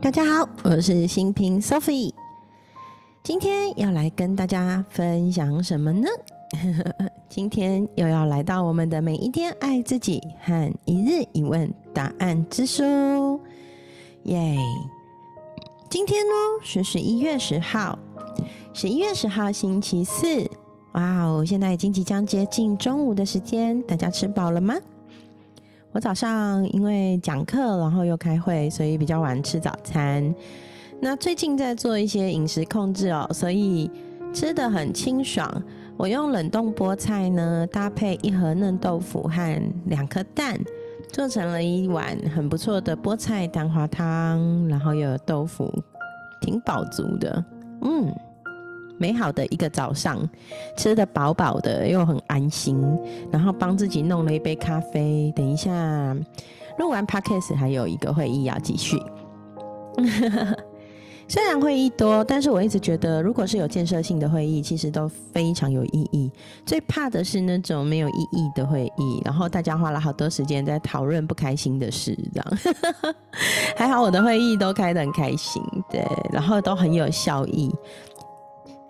大家好，我是新平 Sophie，今天要来跟大家分享什么呢？今天又要来到我们的每一天爱自己和一日一问答案之书，耶！今天呢是十一月十号，十一月十号星期四，哇哦！现在已经即将接近中午的时间，大家吃饱了吗？我早上因为讲课，然后又开会，所以比较晚吃早餐。那最近在做一些饮食控制哦，所以吃的很清爽。我用冷冻菠菜呢，搭配一盒嫩豆腐和两颗蛋，做成了一碗很不错的菠菜蛋花汤，然后又有豆腐，挺饱足的。嗯。美好的一个早上，吃的饱饱的又很安心，然后帮自己弄了一杯咖啡。等一下录完 podcast 还有一个会议要继续。虽然会议多，但是我一直觉得，如果是有建设性的会议，其实都非常有意义。最怕的是那种没有意义的会议，然后大家花了好多时间在讨论不开心的事，这样。还好我的会议都开得很开心，对，然后都很有效益。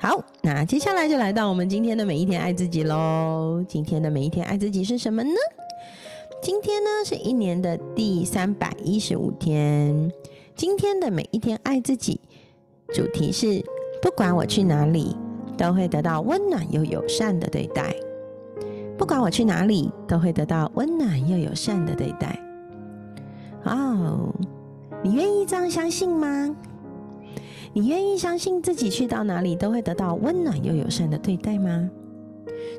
好，那接下来就来到我们今天的每一天爱自己喽。今天的每一天爱自己是什么呢？今天呢是一年的第三百一十五天。今天的每一天爱自己，主题是不管我去哪里，都会得到温暖又友善的对待。不管我去哪里，都会得到温暖又友善的对待。哦，你愿意这样相信吗？你愿意相信自己去到哪里都会得到温暖又友善的对待吗？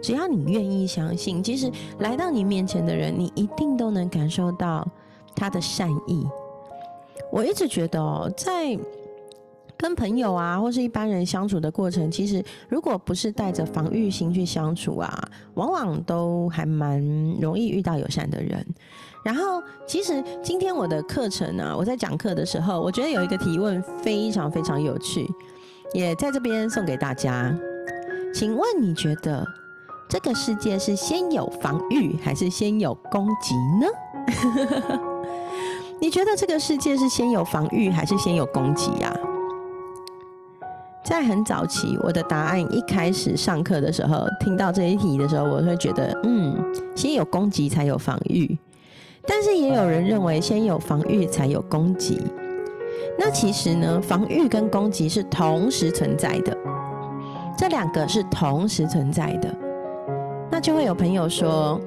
只要你愿意相信，其实来到你面前的人，你一定都能感受到他的善意。我一直觉得哦，在跟朋友啊或是一般人相处的过程，其实如果不是带着防御心去相处啊，往往都还蛮容易遇到友善的人。然后，其实今天我的课程呢，我在讲课的时候，我觉得有一个提问非常非常有趣，也在这边送给大家。请问你觉得这个世界是先有防御还是先有攻击呢？你觉得这个世界是先有防御还是先有攻击呀？在很早期，我的答案一开始上课的时候，听到这一题的时候，我会觉得，嗯，先有攻击才有防御。但是也有人认为，先有防御才有攻击。那其实呢，防御跟攻击是同时存在的，这两个是同时存在的。那就会有朋友说：“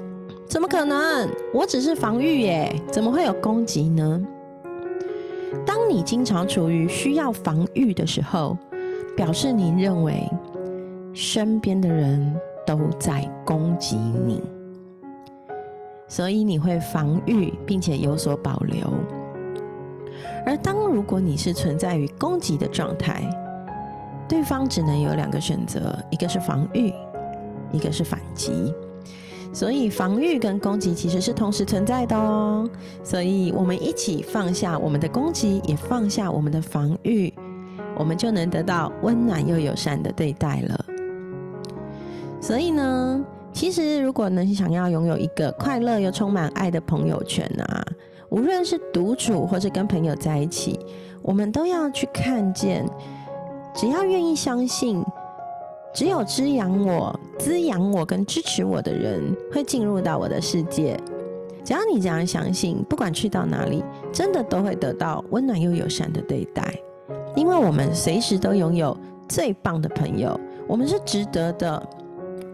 怎么可能？我只是防御耶，怎么会有攻击呢？”当你经常处于需要防御的时候，表示你认为身边的人都在攻击你。所以你会防御，并且有所保留。而当如果你是存在于攻击的状态，对方只能有两个选择：一个是防御，一个是反击。所以防御跟攻击其实是同时存在的哦。所以我们一起放下我们的攻击，也放下我们的防御，我们就能得到温暖又友善的对待了。所以呢？其实，如果呢想要拥有一个快乐又充满爱的朋友圈啊，无论是独处或是跟朋友在一起，我们都要去看见，只要愿意相信，只有滋养我、滋养我跟支持我的人会进入到我的世界。只要你这样相信，不管去到哪里，真的都会得到温暖又友善的对待，因为我们随时都拥有最棒的朋友，我们是值得的。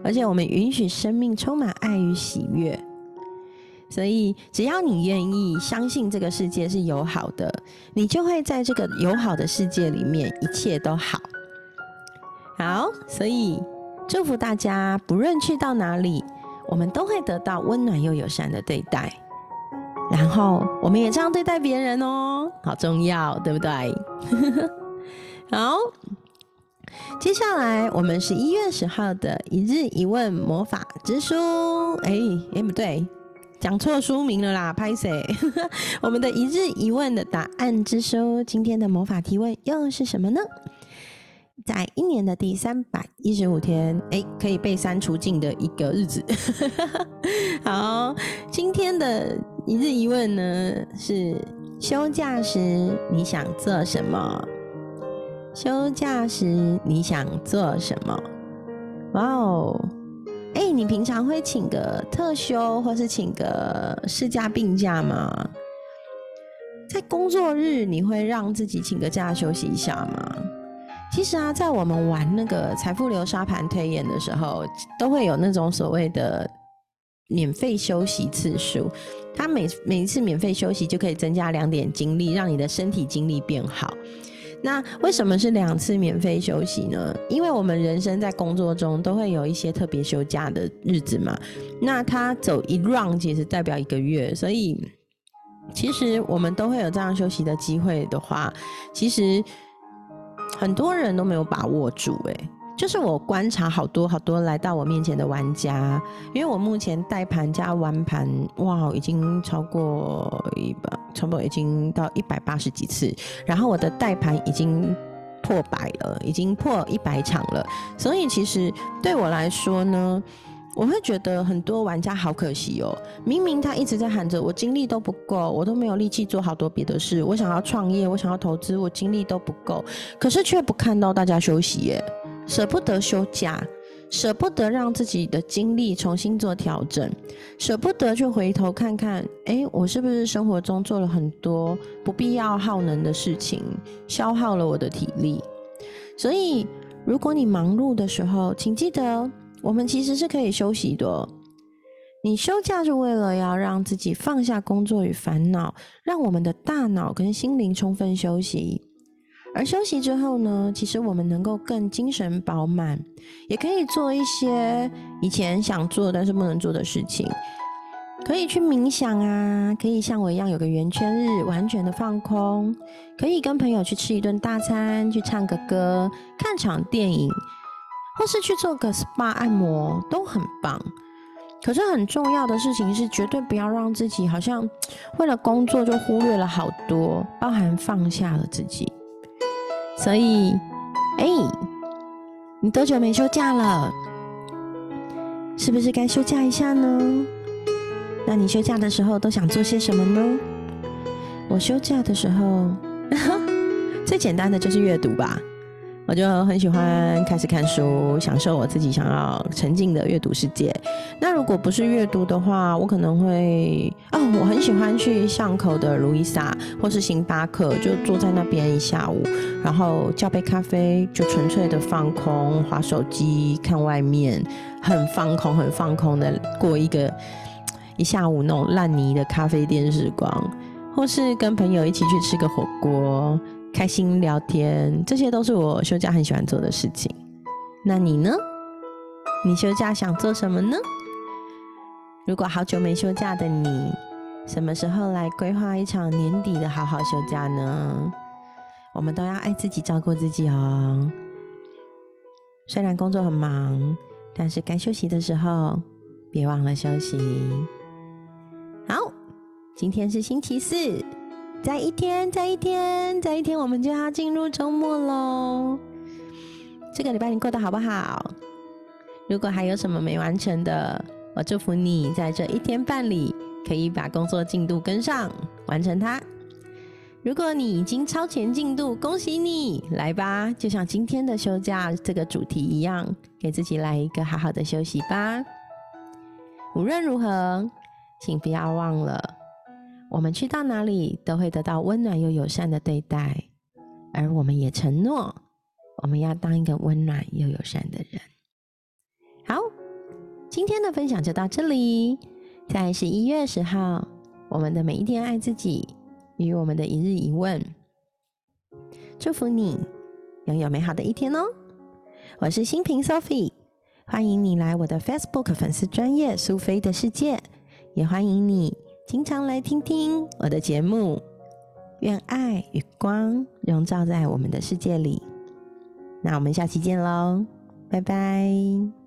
而且我们允许生命充满爱与喜悦，所以只要你愿意相信这个世界是友好的，你就会在这个友好的世界里面一切都好。好，所以祝福大家，不论去到哪里，我们都会得到温暖又友善的对待。然后我们也这样对待别人哦，好重要，对不对？好。接下来，我们是一月十号的一日一问魔法之书。哎，哎，不对，讲错书名了啦，拍谁？我们的一日一问的答案之书，今天的魔法提问又是什么呢？在一年的第三百一十五天，哎，可以被删除尽的一个日子。好，今天的一日一问呢是。休假时你想做什么？休假时你想做什么？哇哦！哎，你平常会请个特休，或是请个事假、病假吗？在工作日，你会让自己请个假休息一下吗？其实啊，在我们玩那个财富流沙盘推演的时候，都会有那种所谓的免费休息次数。它每每一次免费休息就可以增加两点精力，让你的身体精力变好。那为什么是两次免费休息呢？因为我们人生在工作中都会有一些特别休假的日子嘛。那他走一 round 其实代表一个月，所以其实我们都会有这样休息的机会的话，其实。很多人都没有把握住，哎，就是我观察好多好多来到我面前的玩家，因为我目前带盘加玩盘，哇，已经超过一百，差不多已经到一百八十几次，然后我的带盘已经破百了，已经破一百场了，所以其实对我来说呢。我会觉得很多玩家好可惜哦，明明他一直在喊着我精力都不够，我都没有力气做好多别的事，我想要创业，我想要投资，我精力都不够，可是却不看到大家休息耶，舍不得休假，舍不得让自己的精力重新做调整，舍不得去回头看看，哎，我是不是生活中做了很多不必要耗能的事情，消耗了我的体力？所以，如果你忙碌的时候，请记得。我们其实是可以休息的。你休假是为了要让自己放下工作与烦恼，让我们的大脑跟心灵充分休息。而休息之后呢，其实我们能够更精神饱满，也可以做一些以前想做但是不能做的事情。可以去冥想啊，可以像我一样有个圆圈日，完全的放空。可以跟朋友去吃一顿大餐，去唱个歌，看场电影。或是去做个 SPA 按摩都很棒，可是很重要的事情是，绝对不要让自己好像 为了工作就忽略了好多，包含放下了自己。所以，哎，你多久没休假了？是不是该休假一下呢？那你休假的时候都想做些什么呢？我休假的时候，最简单的就是阅读吧。我就很喜欢开始看书，享受我自己想要沉浸的阅读世界。那如果不是阅读的话，我可能会哦，我很喜欢去巷口的卢伊莎或是星巴克，就坐在那边一下午，然后叫杯咖啡，就纯粹的放空，划手机，看外面，很放空，很放空的过一个一下午那种烂泥的咖啡店时光，或是跟朋友一起去吃个火锅。开心聊天，这些都是我休假很喜欢做的事情。那你呢？你休假想做什么呢？如果好久没休假的你，什么时候来规划一场年底的好好休假呢？我们都要爱自己，照顾自己哦。虽然工作很忙，但是该休息的时候，别忘了休息。好，今天是星期四。再一天，再一天，再一天，我们就要进入周末喽。这个礼拜你过得好不好？如果还有什么没完成的，我祝福你在这一天半里可以把工作进度跟上，完成它。如果你已经超前进度，恭喜你！来吧，就像今天的休假这个主题一样，给自己来一个好好的休息吧。无论如何，请不要忘了。我们去到哪里都会得到温暖又友善的对待，而我们也承诺，我们要当一个温暖又友善的人。今天的分享就到这里。在十一月十号，我们的每一天爱自己与我们的一日一问，祝福你拥有美好的一天哦。我是新平 Sophie，欢迎你来我的 Facebook 粉丝专业苏菲的世界，也欢迎你。经常来听听我的节目，愿爱与光融罩在我们的世界里。那我们下期见喽，拜拜。